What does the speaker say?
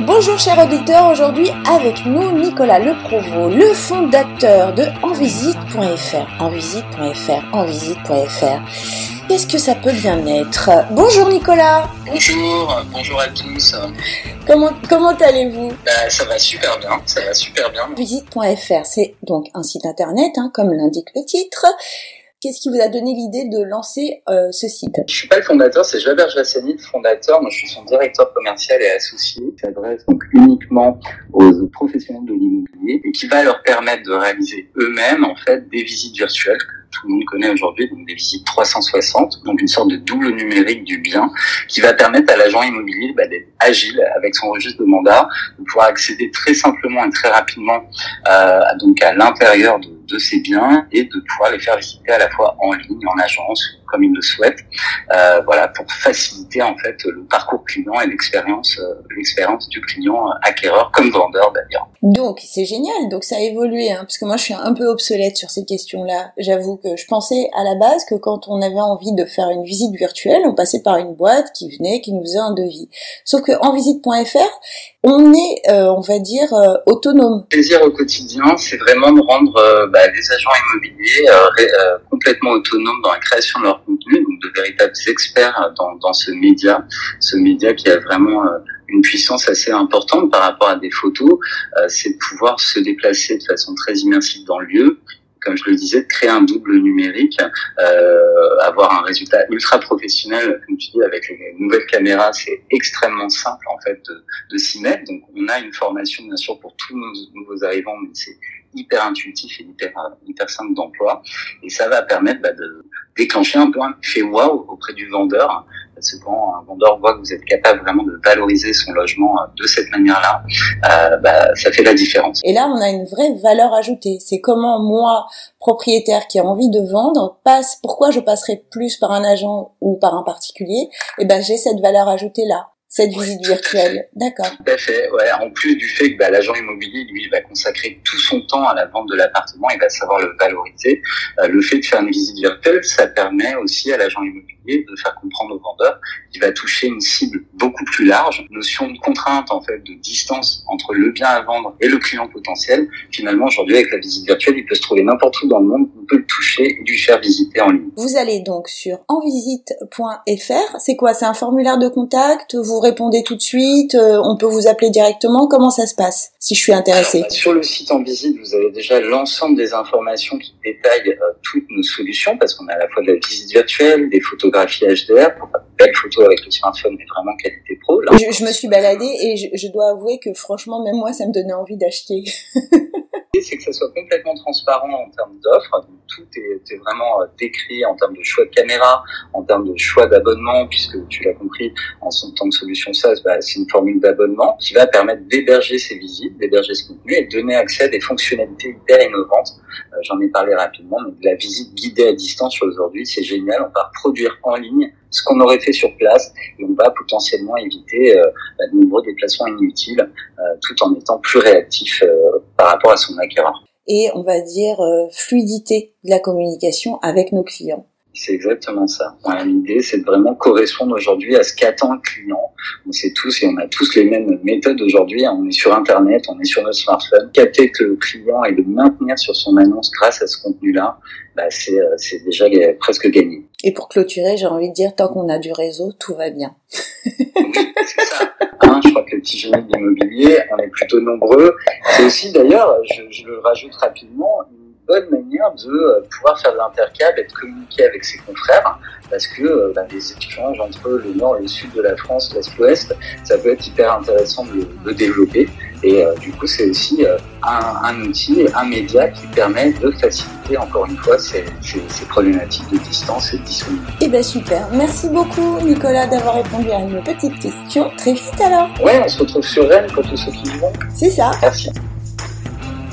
Bonjour chers auditeurs, aujourd'hui avec nous Nicolas Leprovost, le fondateur de envisite.fr. Envisite.fr, envisite.fr. Qu'est-ce que ça peut bien être? Bonjour Nicolas Bonjour, bonjour à tous. Comment, comment allez-vous? Bah, Ça va super bien, ça va super bien. Visite.fr, c'est donc un site internet, hein, comme l'indique le titre. Qu'est-ce qui vous a donné l'idée de lancer euh, ce site? Je suis pas le fondateur, c'est Jaber Jassani, le fondateur. Moi, je suis son directeur commercial et associé. qui s'adresse donc uniquement aux professionnels de l'immobilier et qui va leur permettre de réaliser eux-mêmes en fait des visites virtuelles tout le monde connaît aujourd'hui, donc des visites 360, donc une sorte de double numérique du bien, qui va permettre à l'agent immobilier bah, d'être agile avec son registre de mandat, de pouvoir accéder très simplement et très rapidement euh, donc à l'intérieur de, de ses biens et de pouvoir les faire visiter à la fois en ligne, en agence comme il le souhaite, euh, voilà, pour faciliter en fait le parcours client et l'expérience, euh, l'expérience du client euh, acquéreur comme vendeur d'ailleurs. Donc c'est génial, donc ça a évolué, hein, parce que moi je suis un peu obsolète sur ces questions-là. J'avoue que je pensais à la base que quand on avait envie de faire une visite virtuelle, on passait par une boîte qui venait, qui nous faisait un devis. Sauf que en visite.fr, on est, euh, on va dire, euh, autonome. Le plaisir au quotidien, c'est vraiment de rendre euh, bah, les agents immobiliers complètement autonomes dans la création de leur contenu, donc de véritables experts dans, dans ce média, ce média qui a vraiment une puissance assez importante par rapport à des photos, c'est de pouvoir se déplacer de façon très immersive dans le lieu, comme je le disais, de créer un double numérique, euh, avoir un résultat ultra professionnel, comme tu dis, avec les nouvelles caméras, c'est extrêmement simple en fait de, de s'y mettre. Donc on a une formation bien sûr pour tous nos nouveaux arrivants, mais c'est hyper intuitif et hyper hyper simple d'emploi, et ça va permettre bah, de déclencher un un effet wow auprès du vendeur parce que quand un vendeur voit que vous êtes capable vraiment de valoriser son logement euh, de cette manière-là, euh, bah, ça fait la différence. Et là, on a une vraie valeur ajoutée. C'est comment moi, propriétaire qui a envie de vendre, passe. Pourquoi je passerai plus par un agent ou par un particulier Et eh ben, j'ai cette valeur ajoutée là cette visite virtuelle. D'accord. Tout à fait. Ouais. En plus du fait que bah, l'agent immobilier, lui, va consacrer tout son temps à la vente de l'appartement, il va savoir le valoriser. Euh, le fait de faire une visite virtuelle, ça permet aussi à l'agent immobilier de faire comprendre au vendeur qu'il va toucher une cible beaucoup plus large. Notion de contrainte, en fait, de distance entre le bien à vendre et le client potentiel. Finalement, aujourd'hui, avec la visite virtuelle, il peut se trouver n'importe où dans le monde, on peut le toucher et lui faire visiter en ligne. Vous allez donc sur envisite.fr. C'est quoi? C'est un formulaire de contact? Vous répondez tout de suite? Euh, On peut vous appeler directement? Comment ça se passe si je suis intéressé Sur le site en visite, vous avez déjà l'ensemble des informations qui détaillent euh, toutes nos solutions parce qu'on a à la fois de la visite virtuelle, des photographies HDR pour faire de belles photos avec le smartphone, mais vraiment qualité pro. je, me suis baladée et je, je dois avouer que franchement, même moi, ça me donnait envie d'acheter. c'est que ça soit complètement transparent en termes d'offres. Tout est, vraiment euh, décrit en termes de choix de caméra, en termes de choix d'abonnement, puisque tu l'as compris, en tant que solution SaaS, bah, c'est une formule d'abonnement qui va permettre d'héberger ces visites, d'héberger ce contenu et de donner accès à des fonctionnalités hyper innovantes. Euh, j'en ai parlé rapidement, mais la visite guidée à distance aujourd'hui, c'est génial. On va produire en ligne ce qu'on aurait fait sur place et on va potentiellement éviter euh, bah, de nombreux déplacements inutiles euh, tout en étant plus réactif euh, par rapport à son acquéreur. Et on va dire fluidité de la communication avec nos clients. C'est exactement ça. L'idée, c'est de vraiment correspondre aujourd'hui à ce qu'attend le client. On sait tous et on a tous les mêmes méthodes aujourd'hui. On est sur Internet, on est sur notre smartphone. Capter que le client et le maintenir sur son annonce grâce à ce contenu-là, bah, c'est, euh, déjà presque gagné. Et pour clôturer, j'ai envie de dire, tant qu'on a du réseau, tout va bien. c'est ça. Hein, je crois que le petit génie de l'immobilier, on est plutôt nombreux. C'est aussi, d'ailleurs, je, je le rajoute rapidement, bonne manière de euh, pouvoir faire de l'intercable et de communiquer avec ses confrères parce que euh, bah, les échanges entre le nord et le sud de la France, l'est-ouest, ça peut être hyper intéressant de le développer. Et euh, du coup, c'est aussi un, un, outil, un média qui permet de faciliter encore une fois ces, ces, ces problématiques de distance et de disponibilité. Eh ben super, merci beaucoup Nicolas d'avoir répondu à une petite question. Très vite alors. Ouais, on se retrouve sur Rennes quand tout ce qui vont. C'est ça. Merci.